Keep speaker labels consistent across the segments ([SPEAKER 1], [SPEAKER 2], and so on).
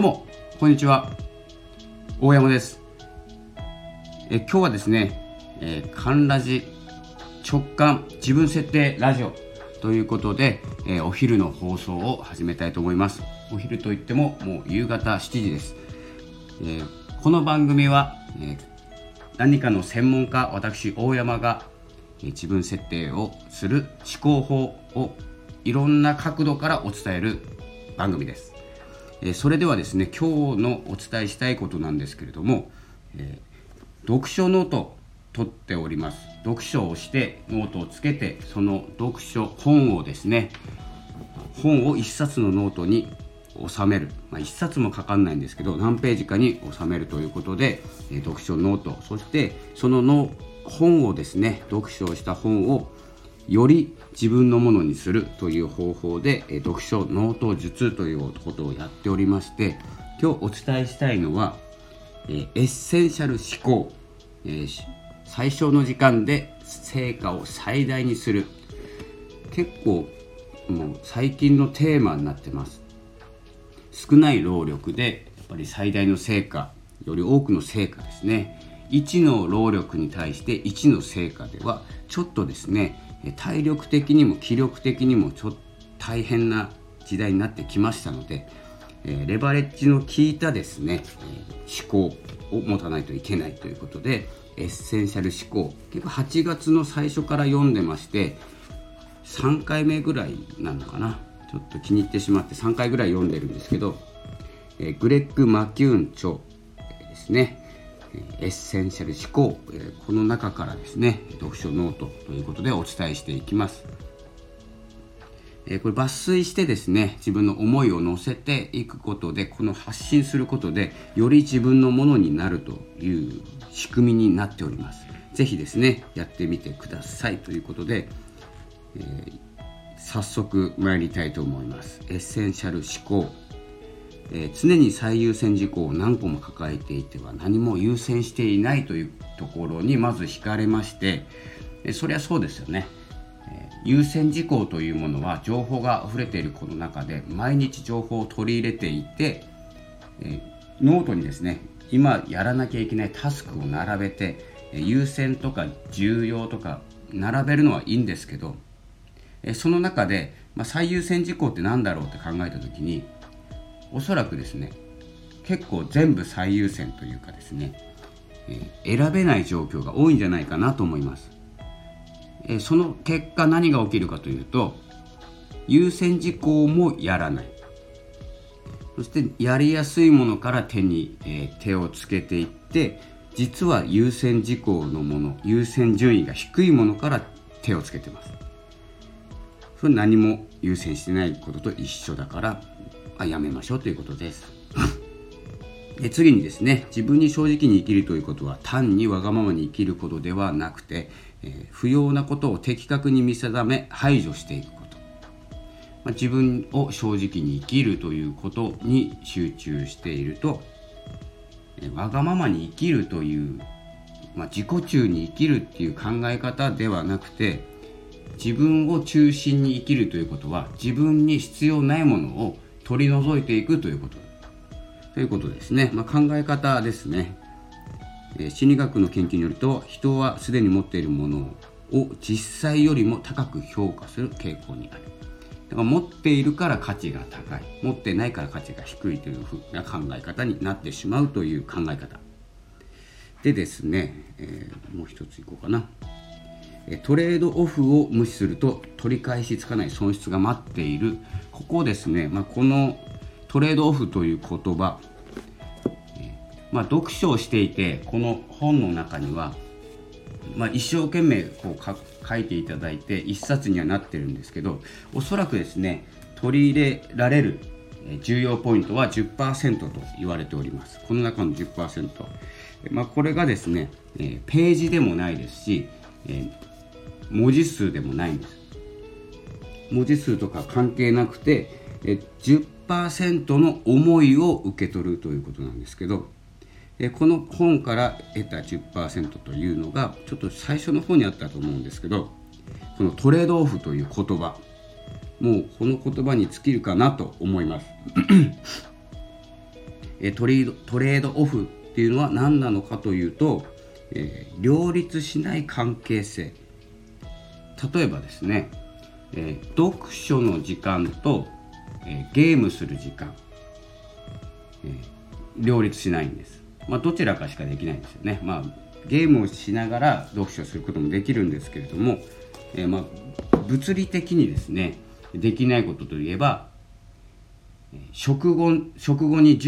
[SPEAKER 1] どうもこんにちは。大山です。え今日はですね、えー、カンラジ直感自分設定ラジオということで、えー、お昼の放送を始めたいと思います。お昼といってももう夕方7時です、えー、この番組は、え何かの専門家私大山が、え自分設定をする思考法をいろんな角度からお伝えする番組です。えそれではですね今日のお伝えしたいことなんですけれども、えー、読書ノート取っております。読書をしてノートをつけてその読書本をですね本を1冊のノートに収める、まあ、1冊もかかんないんですけど何ページかに収めるということで、えー、読書ノート。そしてそのの本をですね読書をした本をより自分のものにするという方法で、え読書ノート術ということをやっておりまして今日お伝えしたいのは、えエッセンシャル思考、え最小の時間で成果を最大にする。結構もう最近のテーマになってます。少ない労力でやっぱり最大の成果より多くの成果ですね。1の労力に対して1の成果ではちょっとですね体力的にも気力的にもちょっと大変な時代になってきましたので、えレバレッジの効いたですね、え思考を持たないといけないということでエッセンシャル思考結構8月の最初から読んでまして3回目ぐらいなのかなちょっと気に入ってしまって3回ぐらい読んでるんですけど、えグレッグ・マキューン著ですね。エッセンシャル思考この中からですね読書ノートということでお伝えしていきます。これ抜粋してですね自分の思いを乗せていくことでこの発信することでより自分のものになるという仕組みになっております。是非ですねやってみてくださいということで、えー、早速参りたいと思います。エッセンシャル思考。えー、常に最優先事項を何個も抱えていては何も優先していないというところにまず惹かれまして、えー、そりゃそうですよね、えー、優先事項というものは情報が溢れているこの中で毎日情報を取り入れていて、えノートにですね今やらなきゃいけないタスクを並べてえ優先とか重要とか並べるのはいいんですけどえその中で、まあ、最優先事項って何だろうって考えた時におそらくですね結構全部最優先というかですね、えー、選べない状況が多いんじゃないかなと思います、えー、その結果何が起きるかというと優先事項もやらない。そしてやりやすいものから手に、えー、手をつけていって実は優先事項のもの優先順位が低いものから手をつけてます。それ何も優先してないことと一緒だからやめましょうということです。で次にですね自分に正直に生きるということは単にわがままに生きることではなくて、えー、不要なことを的確に見定め排除していくこと、まあ、自分を正直に生きるということに集中していると、えー、わがままに生きるという、まあ、自己中に生きるっていう考え方ではなくて自分を中心に生きるということは自分に必要ないものを取り除いていくということ。ということですね、まあ、考え方ですね、え、心理学の研究によると人はすでに持っているものを実際よりも高く評価する傾向にある。だから持っているから価値が高い。持ってないから価値が低いというふうな考え方になってしまうという考え方。でですね、えー、もう一ついこうかな。トレードオフを無視すると取り返しつかない損失が待っている。ここですね、まあ、このトレードオフという言葉、まあ、読書をしていてこの本の中には、まあ、一生懸命こう書いていただいて1冊にはなってるんですけどおそらくですね取り入れられる重要ポイントは10%と言われております。この中の10%、まあ、これがですねページでもないですしえ文字数でもないんです。文字数とか関係なくてえ10%の思いを受け取るということなんですけどこの本から得た10%というのがちょっと最初の方にあったと思うんですけどこのトレードオフという言葉もうこの言葉に尽きるかなと思います。トレードトレードオフっていうのは何なのかというと、えー、両立しない関係性。例えばですね、えー、読書の時間と、えー、ゲームする時間、え両立しないんです、まあ、どちらかしかできないんですよね、まあ、ゲームをしながら読書することもできるんですけれども、えまあ、物理的にですねできないことといえば食後食後に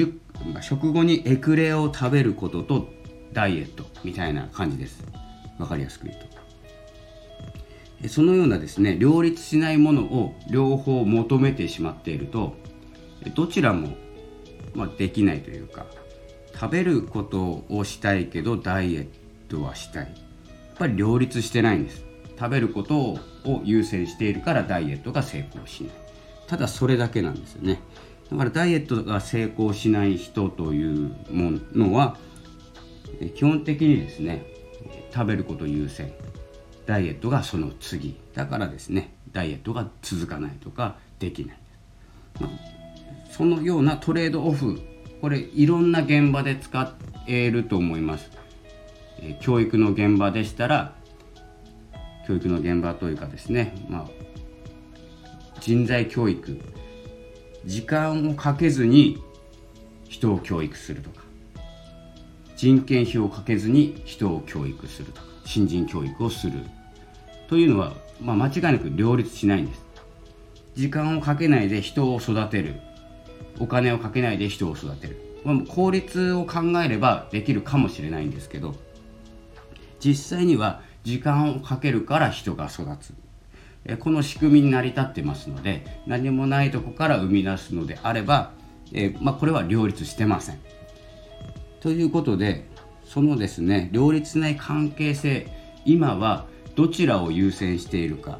[SPEAKER 1] 食後にエクレアを食べることとダイエットみたいな感じです。分かりやすく言うと。そのようなですね両立しないものを両方求めてしまっているとどちらも、まあ、できないというか食べることをしたいけどダイエットはしたい。やっぱり両立してないんです。食べることを優先しているからダイエットが成功しない。ただそれだけなんですよね。だからダイエットが成功しない人というものは基本的にですね食べること優先。ダイエットがその次だからですね。ダイエットが続かないとかできない、まあ、そのようなトレードオフこれいろんな現場で使えると思います、え教育の現場でしたら教育の現場というかですね、まあ、人材教育時間をかけずに人を教育するとか人件費をかけずに人を教育するとか。新人教育をするというのは、まあ、間違いなく両立しないんです。時間をかけないで人を育てる。お金をかけないで人を育てる、まあ、効率を考えればできるかもしれないんですけど実際には時間をかけるから人が育つ。この仕組みに成り立ってますので何もないとこから生み出すのであれば、えまあ、これは両立してません。ということでそのですね両立ない関係性今はどちらを優先しているか、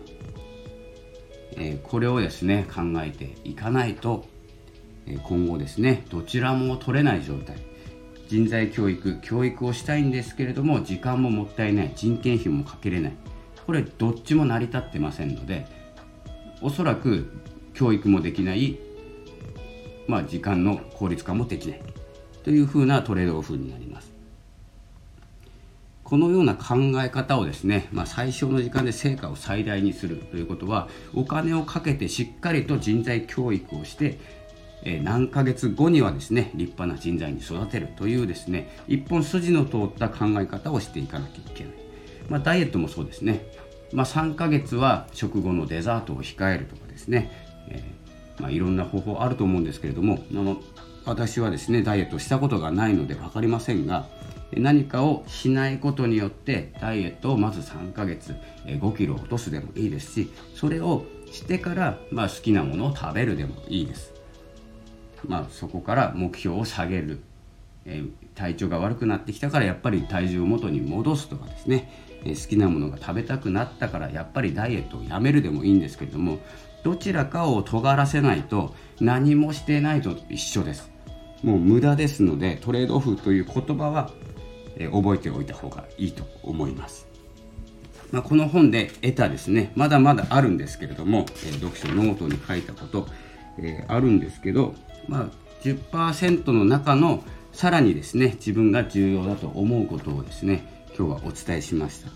[SPEAKER 1] えこれをですね考えていかないと、え今後ですねどちらも取れない状態人材教育教育をしたいんですけれども時間ももったいない人件費もかけれないこれどっちも成り立ってませんのでおそらく教育もできない、まあ、時間の効率化もできないというふうなトレードオフになります。このような考え方をですね、まあ、最小の時間で成果を最大にするということはお金をかけてしっかりと人材教育をして何ヶ月後にはですね立派な人材に育てるというですね一本筋の通った考え方をしていかなきゃいけない。まあ、ダイエットもそうですね、まあ、3ヶ月は食後のデザートを控えるとかですね、えー、まあ、いろんな方法あると思うんですけれどもの私はですねダイエットしたことがないので分かりませんが何かをしないことによってダイエットをまず3ヶ月5キロ落とすでもいいですしそれをしてから、まあ、好きなものを食べるでもいいです、まあ、そこから目標を下げる、えー、体調が悪くなってきたからやっぱり体重を元に戻すとかですね。え好きなものが食べたくなったからやっぱりダイエットをやめるでもいいんですけれどもどちらかを尖らせないと何もしてないと一緒です。もう無駄ですのでトレードオフという言葉は、え覚えておいた方がいいと思います、まあ、この本で得たですねまだまだあるんですけれども、え読書ノートに書いたこと、えー、あるんですけど、まあ、10%の中のさらにですね自分が重要だと思うことをですね今日はお伝えしました、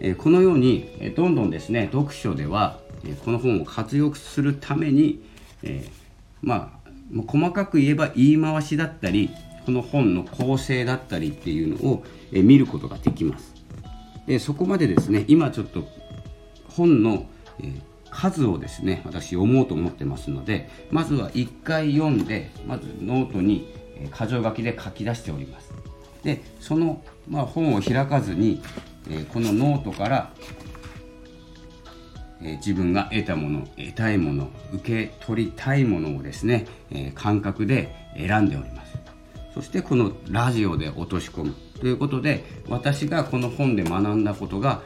[SPEAKER 1] えこのように、えどんどんですね読書では、えこの本を活用するために、えまあ細かく言えば言い回しだったりこの本の構成だったりっていうのを、え見ることができます。でそこまでですね今ちょっと本の、え数をですね私読もうと思ってますのでまずは1回読んでまずノートに箇条書きで書き出しております。でその、まあ、本を開かずに、えー、このノートから、えー、自分が得たもの得たいもの受け取りたいものをですね、えー、感覚で選んでおります。そしてこのラジオで落とし込む。ということで私がこの本で学んだことが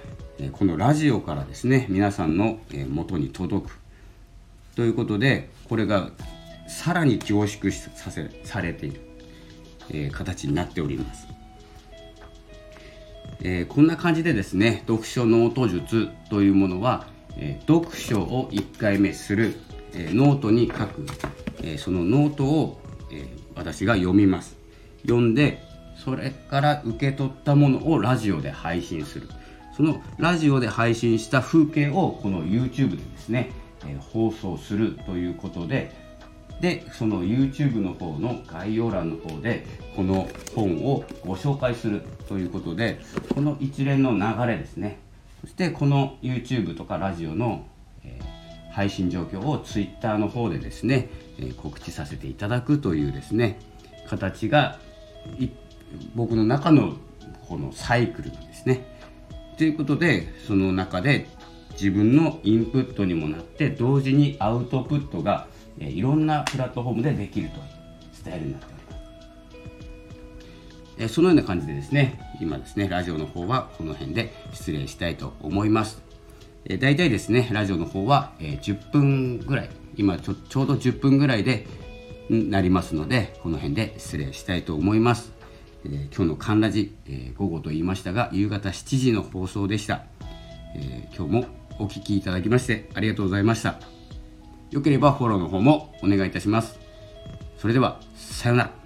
[SPEAKER 1] このラジオからですね皆さんの元に届く。ということでこれがさらに凝縮させされているえー、形になっております、えー、こんな感じでですね読書ノート術というものは、えー、読書を1回目する、えノートに書く、えそのノートを、え私が読みます。読んでそれから受け取ったものをラジオで配信する。そのラジオで配信した風景をこの YouTube でですね、えー、放送するということででその YouTube の方の概要欄の方でこの本をご紹介するということでこの一連の流れですね。そしてこの YouTube とかラジオの、えー、配信状況を Twitter の方でですね、えー、告知させていただくというですね形が僕の中のこのサイクルなんですね。ということでその中で自分のインプットにもなって同時にアウトプットがいろんなプラットフォームでできるというスタイルになっております。そのような感じでですね、今ですね、ラジオの方はこの辺で失礼したいと思います。え大体ですね、ラジオの方は、10分ぐらい、今ちょちょうど10分ぐらいでになりますので、この辺で失礼したいと思います。えー、今日のカンラジ、えー、午後と言いましたが、夕方7時の放送でした。えー、今日もお聴きいただきましてありがとうございました。よければフォローの方もお願いいたします。それでは、さようなら。